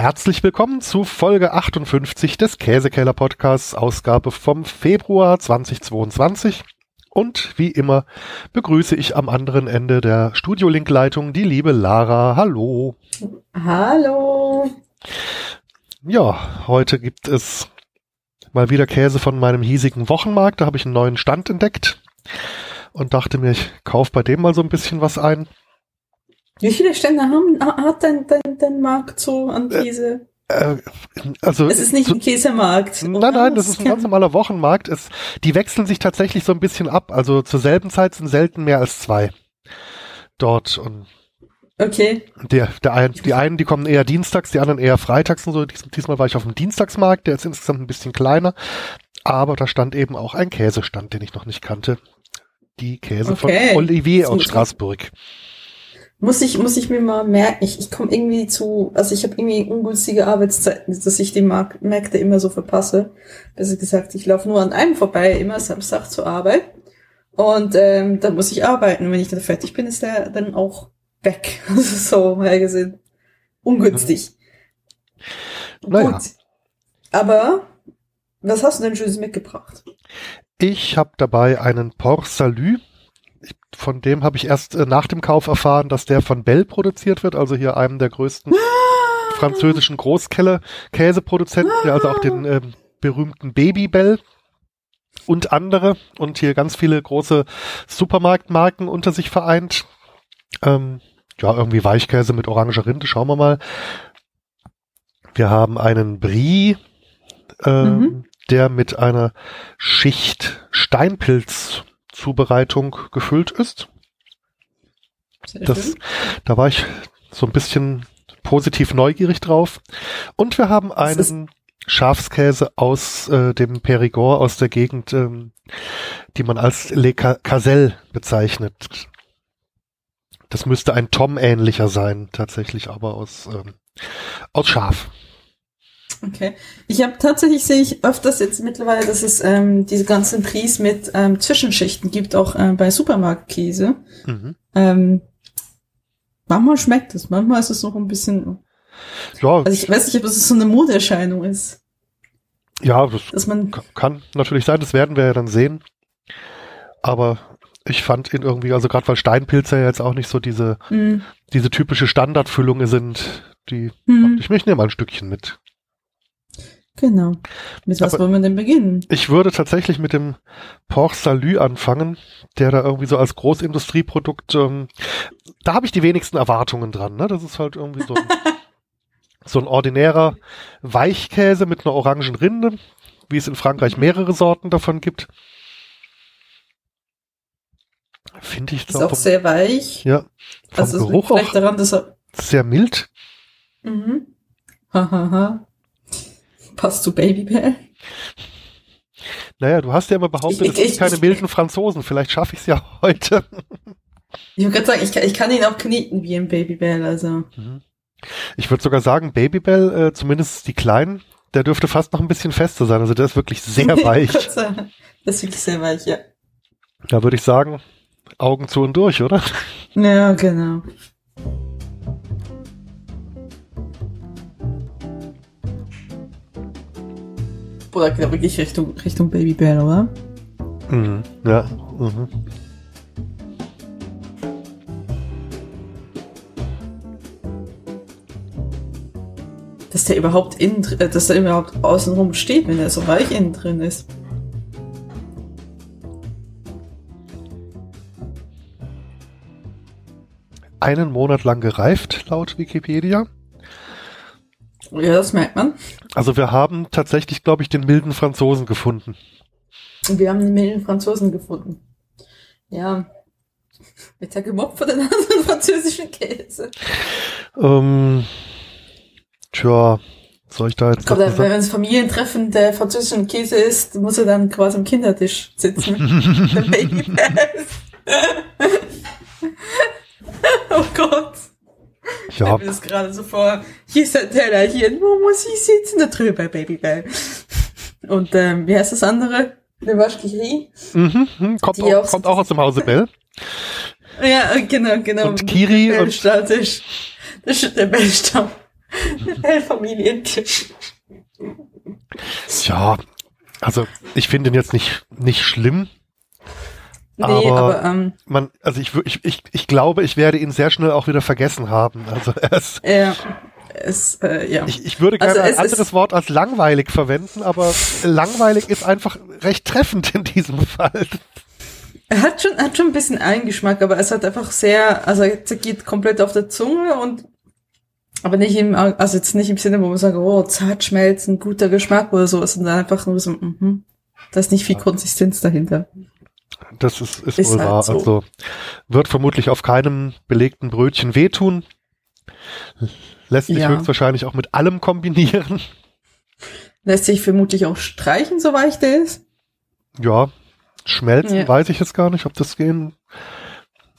Herzlich willkommen zu Folge 58 des Käsekeller Podcasts, Ausgabe vom Februar 2022. Und wie immer begrüße ich am anderen Ende der Studiolink-Leitung die liebe Lara. Hallo. Hallo. Ja, heute gibt es mal wieder Käse von meinem hiesigen Wochenmarkt. Da habe ich einen neuen Stand entdeckt und dachte mir, ich kaufe bei dem mal so ein bisschen was ein. Wie viele Stände haben, hat dein, dein, dein Markt so an Käse? Äh, also es ist nicht so, ein Käsemarkt. Nein, nein, das ist ein ganz normaler Wochenmarkt. Es, die wechseln sich tatsächlich so ein bisschen ab. Also zur selben Zeit sind selten mehr als zwei dort. Und okay. Der, der ein, die einen, die kommen eher dienstags, die anderen eher freitags und so. Dies, diesmal war ich auf dem Dienstagsmarkt, der ist insgesamt ein bisschen kleiner. Aber da stand eben auch ein Käsestand, den ich noch nicht kannte. Die Käse okay. von Olivier aus Straßburg. Muss ich, muss ich mir mal merken, ich, ich komme irgendwie zu, also ich habe irgendwie ungünstige Arbeitszeiten, dass ich die Mark Märkte immer so verpasse. Besser gesagt, ich laufe nur an einem vorbei, immer Samstag zur Arbeit. Und ähm, dann muss ich arbeiten. Und wenn ich dann fertig bin, ist der dann auch weg. so mal gesehen. Ungünstig. Naja. Gut. Aber was hast du denn Schönes mitgebracht? Ich habe dabei einen Port Salut von dem habe ich erst äh, nach dem Kauf erfahren, dass der von Bell produziert wird, also hier einem der größten ah! französischen Großkelle Käseproduzenten, der also auch den äh, berühmten Baby Bell und andere und hier ganz viele große Supermarktmarken unter sich vereint. Ähm, ja, irgendwie Weichkäse mit oranger Rinde, schauen wir mal. Wir haben einen Brie, ähm, mhm. der mit einer Schicht Steinpilz Zubereitung gefüllt ist. das, da war ich so ein bisschen positiv neugierig drauf. Und wir haben einen Schafskäse aus äh, dem Perigord, aus der Gegend, ähm, die man als Le Caselle bezeichnet. Das müsste ein Tom ähnlicher sein, tatsächlich, aber aus, ähm, aus Schaf. Okay. Ich habe tatsächlich sehe ich öfters jetzt mittlerweile, dass es ähm, diese ganzen Pries mit ähm, Zwischenschichten gibt, auch äh, bei Supermarktkäse. Mhm. Ähm, manchmal schmeckt es, manchmal ist es noch ein bisschen. Ja. Also ich weiß nicht, ob es so eine Modeerscheinung ist. Ja, das dass man kann natürlich sein, das werden wir ja dann sehen. Aber ich fand ihn irgendwie, also gerade weil Steinpilze ja jetzt auch nicht so diese, mm. diese typische Standardfüllung sind, die mm. ich möchte mal ein Stückchen mit. Genau. Mit was Aber wollen wir denn beginnen? Ich würde tatsächlich mit dem Port Salut anfangen, der da irgendwie so als Großindustrieprodukt, ähm, da habe ich die wenigsten Erwartungen dran. Ne? Das ist halt irgendwie so ein, so ein ordinärer Weichkäse mit einer orangen Rinde, wie es in Frankreich mehrere Sorten davon gibt. Finde ich Ist auch, sehr weich. Ja. Vom also Geruch auch daran, dass er sehr mild. Mhm. Hahaha. Passt zu Babybell? Naja, du hast ja immer behauptet, es sind keine milden Franzosen. Vielleicht schaffe ich es ja heute. Ich würde gerade sagen, ich kann, ich kann ihn auch kneten wie ein Babybell, also. Mhm. Ich würde sogar sagen, Babybell, äh, zumindest die kleinen, der dürfte fast noch ein bisschen fester sein. Also der ist wirklich sehr weich. das ist wirklich sehr weich, ja. Da würde ich sagen, Augen zu und durch, oder? Ja, genau. Oder geht wirklich Richtung, Richtung Babybell, oder? Mhm, ja. Mhm. Dass der überhaupt innen, äh, dass der überhaupt außenrum steht, wenn er so weich innen drin ist. Einen Monat lang gereift, laut Wikipedia. Ja, das merkt man. Also wir haben tatsächlich, glaube ich, den milden Franzosen gefunden. Wir haben den milden Franzosen gefunden. Ja. Wird er gemobbt von den anderen französischen Käse? Ähm, tja, soll ich da jetzt. Glaub, wenn es Familientreffen der französischen Käse ist, muss er dann quasi am Kindertisch sitzen. der Oh Gott. Ich mir das gerade so vor. Hier ist der Tellerchen. Wo muss ich sitzen? Da drüben bei Babybell. Und ähm, wie heißt das andere? Eine Waschkiri. Mhm, mhm, kommt, auch, kommt auch aus dem Hause Bell. Ja, genau, genau. Und Kiri und Das ist der Bellstamm. Bell-Familientipp. Ja, also ich finde ihn jetzt nicht, nicht schlimm. Nee, Aber- aber, ähm, Man, also ich, ich, ich, ich glaube, ich werde ihn sehr schnell auch wieder vergessen haben. Also er ist, er ist, äh, ja. ich, ich würde gerne Also ein es anderes ist- Wort als langweilig verwenden, aber langweilig ist einfach recht treffend in diesem Fall. Er hat schon, hat schon ein bisschen Eigengeschmack, aber es hat einfach sehr, also er geht komplett auf der Zunge und aber nicht im, also jetzt nicht im Sinne, wo man sagt, oh, zart schmelzen, guter Geschmack oder so, sondern einfach nur so, mhm. Da ist nicht viel Konsistenz dahinter. Das ist, ist, Ist wohl halt wahr. so. Also wird vermutlich auf keinem belegten Brötchen wehtun. Lässt sich Ja. höchstwahrscheinlich auch mit allem kombinieren. Lässt sich vermutlich auch streichen, so weich der ist. Ja, schmelzen Ja. weiß ich jetzt gar nicht, ob das gehen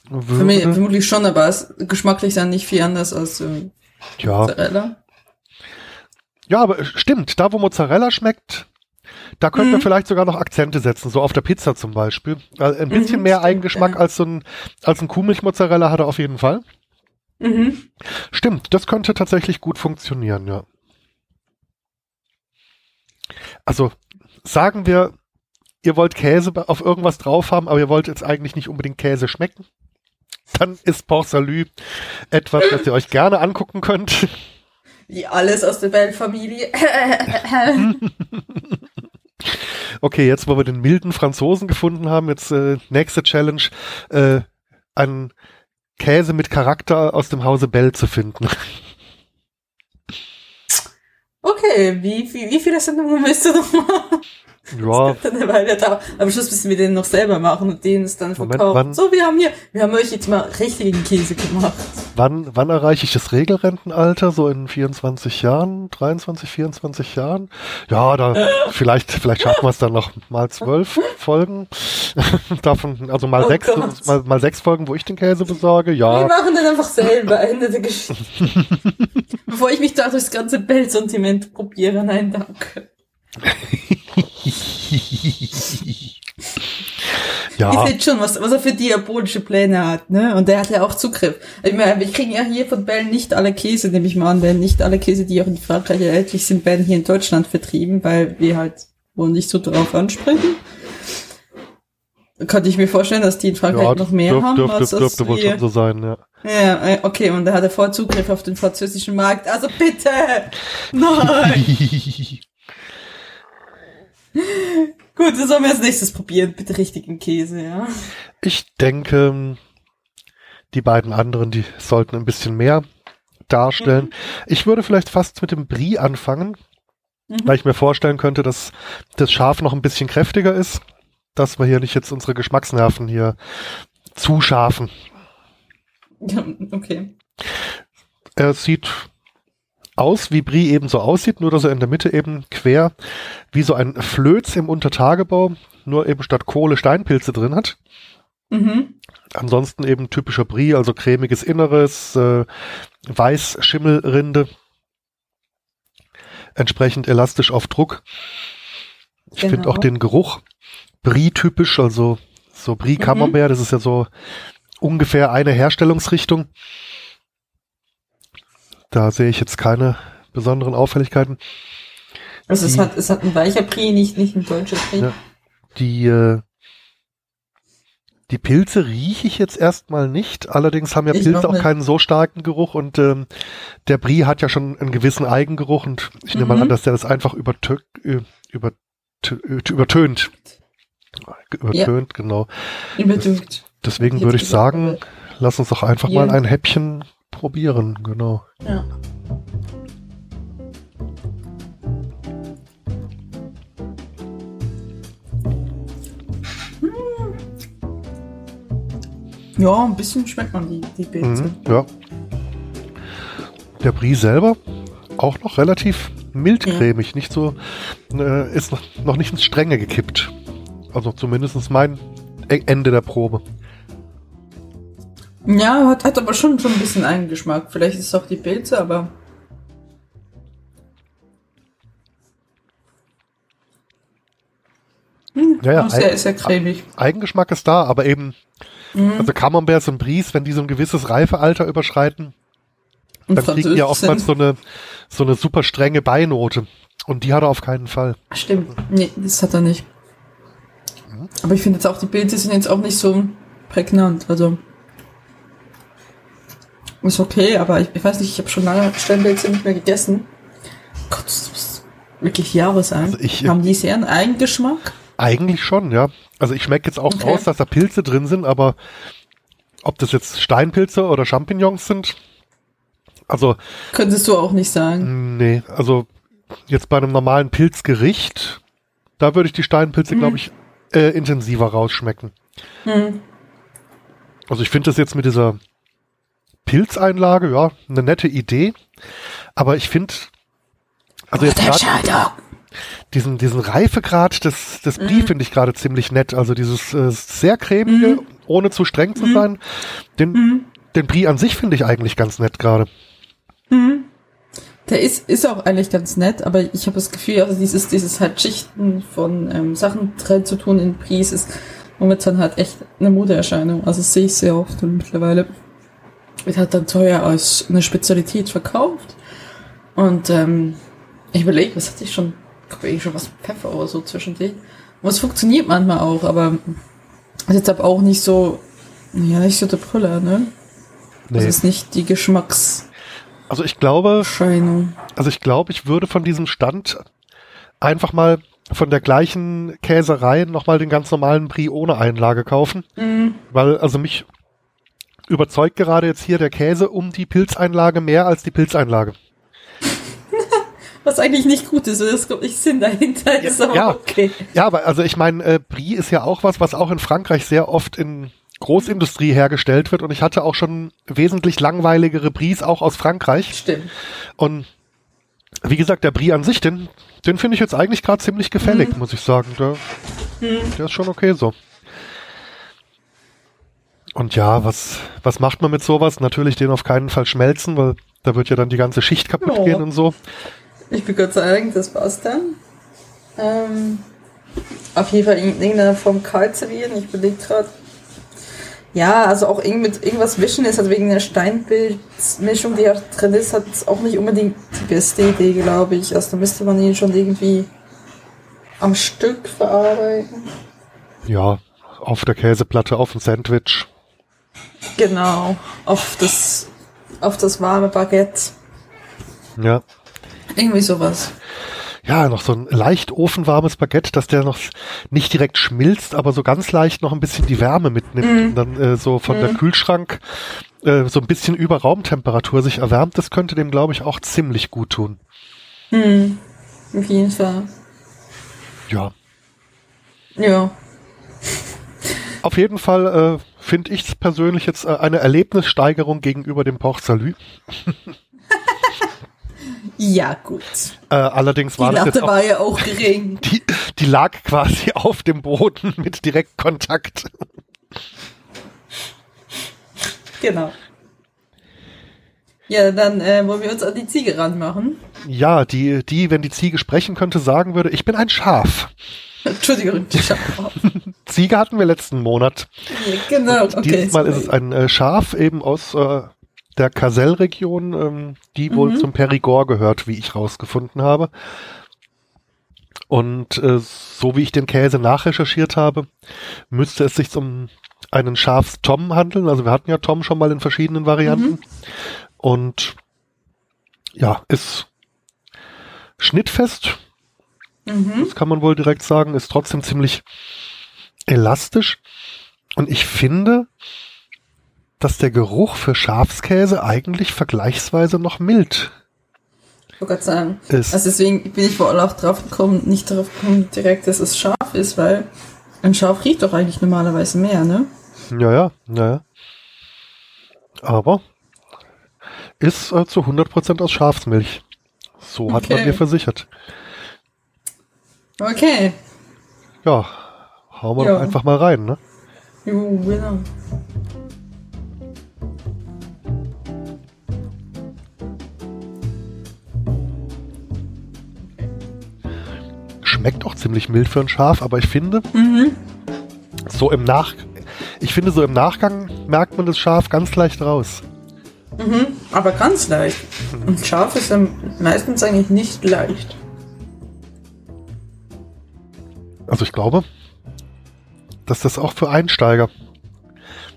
Für mich, würde. vermutlich schon, aber es ist geschmacklich dann nicht viel anders als äh, Ja. Mozzarella. ja, aber stimmt, da wo Mozzarella schmeckt, da könnte man Mhm. vielleicht sogar noch Akzente setzen, so auf der Pizza zum Beispiel. Also ein bisschen Mhm, mehr stimmt, Eigengeschmack ja. als so ein, als ein Kuhmilchmozzarella hat er auf jeden Fall. Mhm. Stimmt, das könnte tatsächlich gut funktionieren, ja. Also sagen wir, ihr wollt Käse auf irgendwas drauf haben, aber ihr wollt jetzt eigentlich nicht unbedingt Käse schmecken. Dann ist Port Salut etwas, das ihr euch gerne angucken könnt. Wie alles aus der Bell-Familie. Okay, jetzt wo wir den milden Franzosen gefunden haben, jetzt äh, nächste Challenge, äh, einen Käse mit Charakter aus dem Hause Bell zu finden. okay, wie, wie, wie viele Sendungen willst du noch machen? Ja, Dann eine Weile da. Am Schluss müssen wir den noch selber machen und den ist dann Moment, verkauft. wann- So, wir haben hier, wir haben euch jetzt mal richtigen Käse gemacht. wann, wann erreiche ich das Regelrentenalter? So in 24 Jahren, 23, 24 Jahren? Ja, da vielleicht, vielleicht schaffen wir es dann noch mal zwölf Folgen. Davon, also mal Oh sechs, Gott. mal, mal sechs Folgen, wo ich den Käse besorge. Wir Ja, machen den einfach selber, Ende der Geschichte. Bevor ich mich da durchs ganze Bell-Sentiment probiere, nein, danke. ja. Ihr seht schon, was, was er für diabolische Pläne hat, ne? Und der hat ja auch Zugriff. Ich meine, wir kriegen ja hier von Bell nicht alle Käse, nehme ich mal an, denn nicht alle Käse, die auch in Frankreich erhältlich sind, werden hier in Deutschland vertrieben, weil wir halt wohl nicht so drauf ansprechen. Könnte ich mir vorstellen, dass die in Frankreich Ja, noch mehr dürf, haben, dürfte, als das dürfte wohl wir. schon so sein, ja. Ja, äh, okay, und da hat er voll Zugriff auf den französischen Markt. Also bitte! Nein! Gut, das sollen wir als nächstes probieren. Bitte richtigen Käse, ja. Ich denke, die beiden anderen, die sollten ein bisschen mehr darstellen. Ich würde vielleicht fast mit dem Brie anfangen, Mhm. weil ich mir vorstellen könnte, dass das Schaf noch ein bisschen kräftiger ist, dass wir hier nicht jetzt unsere Geschmacksnerven hier zuscharfen. Ja, okay. Er sieht aus, wie Brie eben so aussieht, nur dass er in der Mitte eben quer wie so ein Flöz im Untertagebau, nur eben statt Kohle Steinpilze drin hat. Mhm. Ansonsten eben typischer Brie, also cremiges Inneres, äh, Weiß-Schimmelrinde, entsprechend elastisch auf Druck. Ich finde Genau. auch den Geruch Brie-typisch, also so Brie Mhm. Das ist ja so ungefähr eine Herstellungsrichtung. Da sehe ich jetzt keine besonderen Auffälligkeiten. Also es Die- hat, es hat ein weicher Prix, nicht, nicht ein deutscher Prix. Ja. Die, äh, die Pilze rieche ich jetzt erstmal nicht. Allerdings haben ja Ich Pilze auch nicht. keinen so starken Geruch und ähm, der Brie hat ja schon einen gewissen Eigengeruch und ich nehme mal Mhm. an, dass der das einfach übertö über, übertönt. Übertönt, genau. Überdüngt. Deswegen würde ich sagen, lass uns doch einfach Hier. mal ein Häppchen probieren, genau. Ja. Ja, ein bisschen schmeckt man die, die Pilze. Mhm, ja. Der Brie selber auch noch relativ mildcremig, nicht so, äh, ist noch, noch nicht ins Strenge gekippt. Also zumindest mein E- Ende der Probe. Ja, hat, hat aber schon, schon ein bisschen Eigengeschmack. Vielleicht ist es auch die Pilze, aber. Hm, Ja, ja, sehr, sehr cremig. Eigengeschmack ist da, aber eben, Mhm. also Camemberts und Bries, wenn die so ein gewisses Reifealter überschreiten, Und dann kriegen die ja oftmals so eine, so eine super strenge Beinote. Und die hat er auf keinen Fall. Stimmt. Nee, das hat er nicht. Aber ich finde jetzt auch, die Pilze sind jetzt auch nicht so prägnant. Also. Ist okay, aber ich, ich weiß nicht, ich habe schon lange Steinpilze nicht mehr gegessen. Gott, das muss wirklich Jahre sein. Also ich- Haben die sehr einen Eigengeschmack? Eigentlich schon, ja. Also ich schmecke jetzt auch Okay. raus, dass da Pilze drin sind, aber ob das jetzt Steinpilze oder Champignons sind, also Könntest du auch nicht sagen. nee, also jetzt bei einem normalen Pilzgericht, da würde ich die Steinpilze, glaube ich, äh, intensiver rausschmecken. Hm. Also ich finde das jetzt mit dieser Pilzeinlage, ja, eine nette Idee, aber ich finde, also jetzt gerade diesen, diesen Reifegrad des, des Mhm. Brie finde ich gerade ziemlich nett. Also dieses äh, sehr cremige, Mhm. ohne zu streng zu sein. Den, den Brie an sich finde ich eigentlich ganz nett gerade. Der ist, ist auch eigentlich ganz nett, aber ich habe das Gefühl, also dieses, dieses halt Schichten von ähm, Sachen drin zu tun in Pries ist momentan halt echt eine Modeerscheinung. Also sehe ich sehr oft und mittlerweile wird halt dann teuer als eine Spezialität verkauft. Und ähm, ich überlege, was hatte ich schon? Ich glaube, ich schon was mit Pfeffer oder so zwischendurch. Und es funktioniert manchmal auch, aber ist jetzt aber auch nicht so, ja, nicht so der Brüller, ne? Das Nee. ist nicht die Geschmackserscheinung. Also ich glaube, also ich glaube, ich würde von diesem Stand einfach mal von der gleichen Käserei nochmal den ganz normalen Brie ohne Einlage kaufen. Mhm. Weil, also mich überzeugt gerade jetzt hier der Käse um die Pilzeinlage mehr als die Pilzeinlage. Was eigentlich nicht gut ist, es kommt nicht Sinn dahinter, ist aber ja. okay. Ja, aber also ich meine, äh, Brie ist ja auch was, was auch in Frankreich sehr oft in Großindustrie hergestellt wird und ich hatte auch schon wesentlich langweiligere Bries auch aus Frankreich Stimmt. und wie gesagt, der Brie an sich, den, den finde ich jetzt eigentlich gerade ziemlich gefällig, muss ich sagen. Der, der ist schon okay so. Und ja, was, was macht man mit sowas? Natürlich den auf keinen Fall schmelzen, weil da wird ja dann die ganze Schicht kaputt Ja. gehen und so. Ich bin Gott sei Dank, das passt dann. Ähm, auf jeden Fall in irgendeiner Form kalt servieren. Ich überlege gerade. Ja, also auch irgend mit irgendwas wischen ist halt wegen der Steinpilzmischung, die ja drin ist, hat auch nicht unbedingt die beste Idee, glaube ich. Also da müsste man ihn schon irgendwie am Stück verarbeiten. Ja, auf der Käseplatte, auf ein Sandwich. Genau. Auf das, auf das warme Baguette. Ja. Irgendwie sowas. Ja, noch so ein leicht ofenwarmes Baguette, dass der noch nicht direkt schmilzt, aber so ganz leicht noch ein bisschen die Wärme mitnimmt und dann äh, so von der Kühlschrank äh, so ein bisschen über Raumtemperatur sich erwärmt. Das könnte dem, glaube ich, auch ziemlich gut tun. Hm. Auf jeden Fall. Ja. Ja. Auf jeden Fall äh, finde ich persönlich jetzt äh, eine Erlebnissteigerung gegenüber dem Port Salut. Ja, gut. Äh, allerdings Die war das jetzt Latte auch, war ja auch gering. die, die lag quasi auf dem Boden mit Direktkontakt. Genau. Ja, dann äh, wollen wir uns an die Ziege ranmachen. Ja, die, die, wenn die Ziege sprechen könnte, sagen würde, ich bin ein Schaf. Entschuldigung, die Schaf. Ziege hatten wir letzten Monat. genau, okay. Dieses Mal sorry. ist es ein äh, Schaf eben aus äh, der Kasell-Region, ähm, die wohl zum Perigord gehört, wie ich rausgefunden habe. Und äh, so wie ich den Käse nachrecherchiert habe, müsste es sich um einen Schafs-Tom handeln. Also wir hatten ja Tom schon mal in verschiedenen Varianten. Und ja, ist schnittfest, Mhm. das kann man wohl direkt sagen, ist trotzdem ziemlich elastisch. Und ich finde, dass der Geruch für Schafskäse eigentlich vergleichsweise noch mild Ich wollte gerade sagen. ist. Also deswegen bin ich wohl auch drauf gekommen, nicht darauf gekommen direkt, dass es scharf ist, weil ein Schaf riecht doch eigentlich normalerweise mehr, ne? ja, ja, ja, ja. Aber ist äh, zu 100% aus Schafsmilch. So hat man Okay. mir versichert. Okay. Ja, hauen wir Ja. doch einfach mal rein, ne? Jo, genau. Schmeckt auch ziemlich mild für ein Schaf, aber ich finde, Mhm. so im Nach, ich finde so im Nachgang merkt man das Schaf ganz leicht raus. Mhm, aber ganz leicht. Und scharf ist ja meistens eigentlich nicht leicht. Also ich glaube, dass das auch für Einsteiger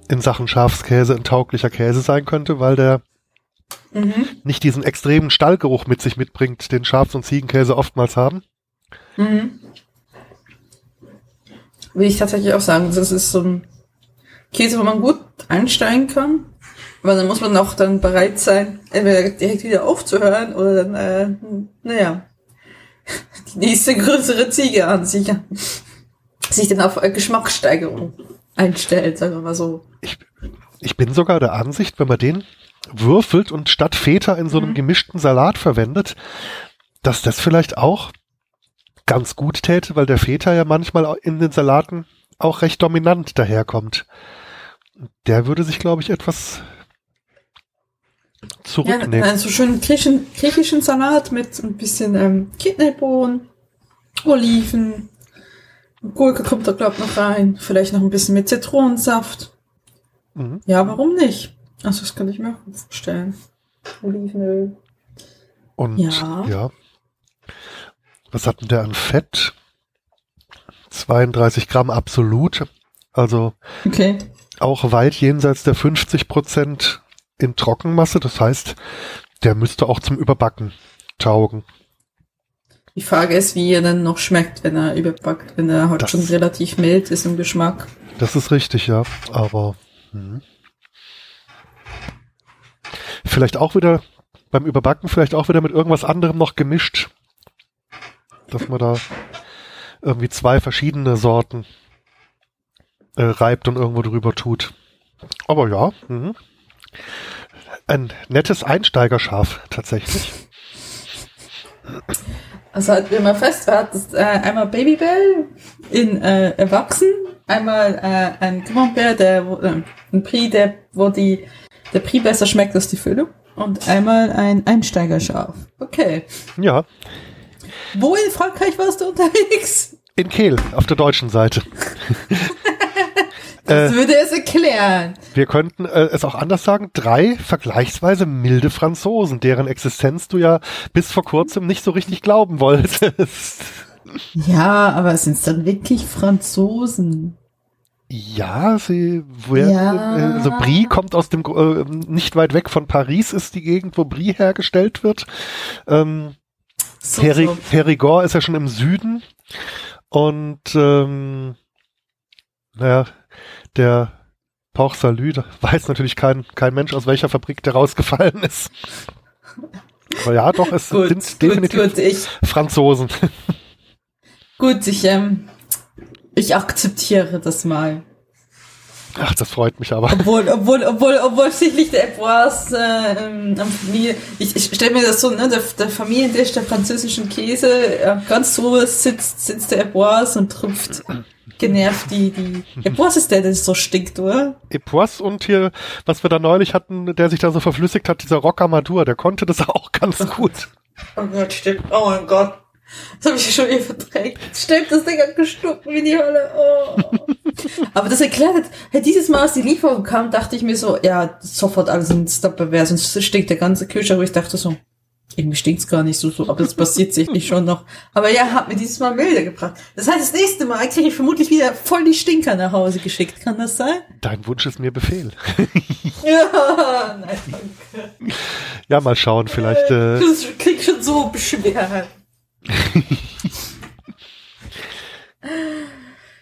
in Sachen Schafskäse ein tauglicher Käse sein könnte, weil der Mhm. nicht diesen extremen Stallgeruch mit sich mitbringt, den Schafs- und Ziegenkäse oftmals haben. Mhm. Will ich tatsächlich auch sagen, das ist so ein Käse, wo man gut einsteigen kann. Aber dann muss man auch dann bereit sein, entweder direkt wieder aufzuhören oder dann, äh, naja, die nächste größere Ziege an sich, sich dann auf äh, Geschmackssteigerung einstellt, sagen wir mal so. Ich, ich bin sogar der Ansicht, wenn man den würfelt und statt Feta in so einem Mhm. gemischten Salat verwendet, dass das vielleicht auch ganz gut täte, weil der Feta ja manchmal in den Salaten auch recht dominant daherkommt. Der würde sich, glaube ich, etwas zurücknehmen. einen so schönen griechischen, griechischen Salat mit ein bisschen ähm, Kidneybohnen, Oliven, Gurke kommt da glaub noch rein, vielleicht noch ein bisschen mit Zitronensaft. Mhm. Ja, warum nicht? Also das kann ich mir auch vorstellen. Olivenöl. Und Ja. ja. Was hat denn der an Fett? 32 Gramm absolut. Also Okay. auch weit jenseits der 50 Prozent in Trockenmasse. Das heißt, der müsste auch zum Überbacken taugen. Die Frage ist, wie er dann noch schmeckt, wenn er überbackt, wenn er halt Das- schon relativ mild ist im Geschmack. Das ist richtig, ja. Aber hm. vielleicht auch wieder beim Überbacken, vielleicht auch wieder mit irgendwas anderem noch gemischt. Dass man da irgendwie zwei verschiedene Sorten äh, reibt und irgendwo drüber tut. Aber ja, mhm. Ein nettes Einsteigerschaf tatsächlich. Also halt, wenn man fest war, das äh, einmal Babybell in äh, Erwachsen, einmal äh, ein Camembert, der wo, äh, ein Prix, der wo die der Prix besser schmeckt als die Füllung und einmal ein Einsteigerschaf. Okay. Ja, Wo in Frankreich warst du unterwegs? in Kehl auf der deutschen Seite. Das Äh, würde es erklären. Wir könnten äh, es auch anders sagen, drei vergleichsweise milde Franzosen, deren Existenz du ja bis vor kurzem nicht so richtig glauben wolltest. Ja, aber sind es dann wirklich Franzosen? Ja, sie, wer, Ja. äh, also Brie kommt aus dem, äh, nicht weit weg von Paris ist die Gegend, wo Brie hergestellt wird. Ähm, So, Peri so. Perigord ist ja schon im Süden und ähm, naja, der Port Salut, da weiß natürlich kein, kein Mensch, aus welcher Fabrik der rausgefallen ist. Aber ja, doch, es Gut, sind gut, definitiv gut, ich, Franzosen. gut, ich, ähm, ich akzeptiere das mal. Ach, das freut mich aber. Obwohl, obwohl, obwohl, obwohl sicherlich der Bois äh, ähm, am Familie, ich, ich stelle mir das so, ne, der, der Familientisch der französischen Käse, äh, ganz so sitzt, sitzt der Bois und trüpft genervt die, die, Bois ist der, der so stinkt, oder? Epoisse und hier, was wir da neulich hatten, der sich da so verflüssigt hat, dieser Rocamadour, der konnte das auch ganz gut. Oh Gott, stimmt, oh mein Gott. Das habe ich schon wieder verdrängt. Stimmt, das Ding hat gestunken wie die Hölle. Oh. Aber das erklärt, hey, dieses Mal, als die Lieferung kam, dachte ich mir so, ja, sofort alles in Stopperware, sonst stinkt der ganze Kühlschrank. Ich dachte so, irgendwie stinkt's gar nicht so, so, aber das passiert sicherlich schon noch. Aber ja, hat mir dieses Mal milde gebracht. Das heißt, das nächste Mal kriege ich vermutlich wieder voll die Stinker nach Hause geschickt. Kann das sein? Dein Wunsch ist mir Befehl. Ja, nein, danke. Ja, mal schauen, vielleicht. Äh, Das klingt schon so beschwerend.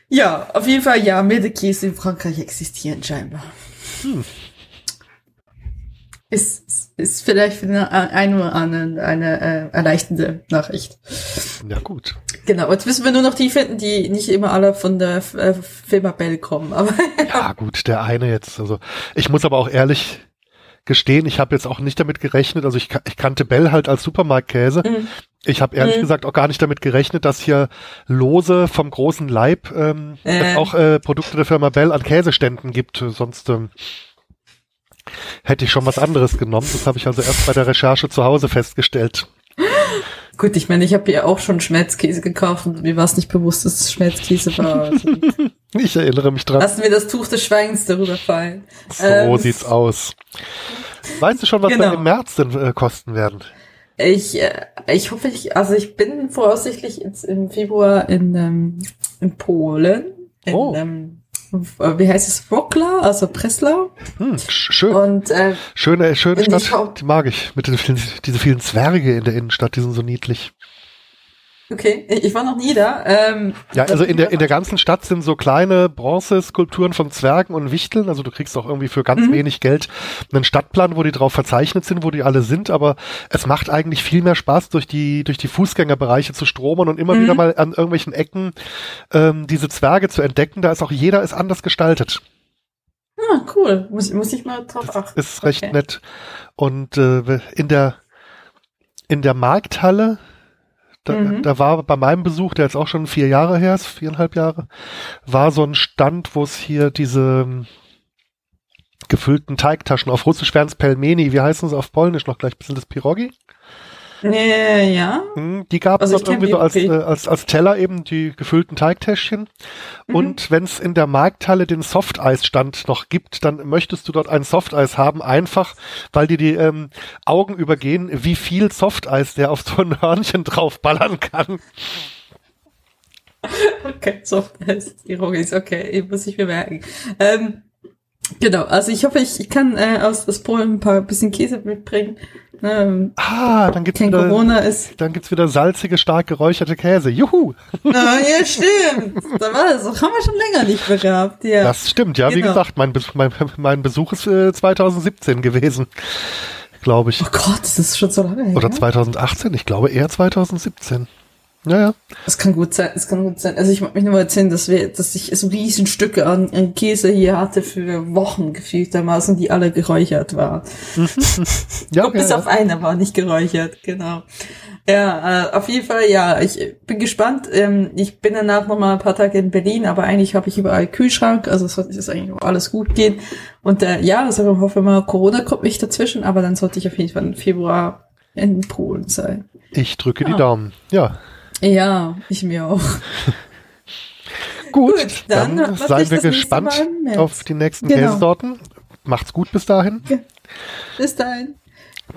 ja, auf jeden Fall, ja, milde Käse in Frankreich existieren scheinbar. Ist, ist vielleicht für den einen oder anderen eine äh, erleichternde Nachricht. ja, gut. Genau, jetzt müssen wir nur noch die finden, die nicht immer alle von der äh, Firma Bell kommen. Aber Ja, gut, der eine jetzt. Also ich muss aber auch ehrlich gestehen, ich habe jetzt auch nicht damit gerechnet, also ich, ich kannte Bell halt als Supermarktkäse. Mhm. Ich habe ehrlich Mhm. gesagt auch gar nicht damit gerechnet, dass hier lose vom großen Leib ähm, Äh. auch äh, Produkte der Firma Bell an Käseständen gibt. Sonst ähm, hätte ich schon was anderes genommen. Das habe ich also erst bei der Recherche zu Hause festgestellt. Gut, ich meine, ich habe ja auch schon Schmelzkäse gekauft und mir war es nicht bewusst, dass es Schmelzkäse war. Also, Ich erinnere mich dran. lassen wir das Tuch des Schweigens darüber fallen. So ähm, sieht's aus. Weißt du schon, was Genau. wir im März denn äh, kosten werden? Ich, äh, ich hoffe, ich, also ich bin voraussichtlich jetzt im Februar in, ähm, in Polen. In, Oh. ähm, wie heißt es? Wroclaw, also Breslau. Hm, sch- schön. Und äh, Schöne, schöne Stadt, die mag ich. Mit den vielen, diese vielen Zwerge in der Innenstadt, die sind so niedlich. Okay, ich war noch nie da. Ähm, Ja, also in der, in der ganzen Stadt sind so kleine Bronzeskulpturen von Zwergen und Wichteln. Also du kriegst auch irgendwie für ganz Mhm. wenig Geld einen Stadtplan, wo die drauf verzeichnet sind, wo die alle sind. Aber es macht eigentlich viel mehr Spaß, durch die, durch die Fußgängerbereiche zu stromern und immer Mhm. wieder mal an irgendwelchen Ecken ähm, diese Zwerge zu entdecken. Da ist auch jeder ist anders gestaltet. Ah, cool. Muss, muss ich mal drauf Das achten. ist recht Okay. nett. Und äh, in der in der Markthalle, da, Mhm. da war bei meinem Besuch, der jetzt auch schon vier Jahre her ist, viereinhalb Jahre, war so ein Stand, wo es hier diese ähm, gefüllten Teigtaschen auf Russisch wären es Pelmeni, wie heißen sie auf Polnisch noch gleich? Bisschen das Pirogi? Nee, ja. Hm, Die gab es Also irgendwie so als, äh, als, als Teller eben, die gefüllten Teigtäschchen. Mhm. Und wenn es in der Markthalle den Softeisstand noch gibt, dann möchtest du dort ein Softeis haben, einfach weil dir die ähm, Augen übergehen, wie viel Softeis der auf so ein Hörnchen draufballern kann. Okay, so, das ist Ironis, okay, muss ich mir merken. Ähm, genau, also ich hoffe, ich, ich kann äh, aus, aus Polen ein paar bisschen Käse mitbringen. Ähm, Ah, dann gibt's wieder, Corona ist. dann gibt's wieder salzige, stark geräucherte Käse. Juhu! Ah, ja, stimmt. Da war das, das haben wir schon länger nicht mehr gehabt. Ja. Das stimmt, ja. Wie Genau. gesagt, mein, mein, mein Besuch ist äh, 2017 gewesen, glaube ich. oh Gott, das ist schon so lange her. Oder 2018? Ich glaube eher 2017. Ja, ja. Das kann gut sein, das kann gut sein. Also ich mag mich nur mal erzählen, dass wir, dass ich so Riesenstücke an, an Käse hier hatte für Wochen gefühltermaßen, die alle geräuchert waren. ja, Bis ja, auf eine war nicht geräuchert, genau. Ja, äh, auf jeden Fall, ja, ich bin gespannt. Ähm, ich bin danach noch mal ein paar Tage in Berlin, aber eigentlich habe ich überall Kühlschrank, also es sollte jetzt eigentlich auch alles gut gehen. Und äh, ja, also ich hoffe mal, Corona kommt nicht dazwischen, aber dann sollte ich auf jeden Fall im Februar in Polen sein. Ich drücke die Ja. Daumen. Ja. Ja, ich mir auch. Gut, Gut, dann dann, seien wir gespannt auf die nächsten Genau. Käsesorten. Macht's gut bis dahin. Bis dahin.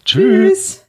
Tschüss. Tschüss.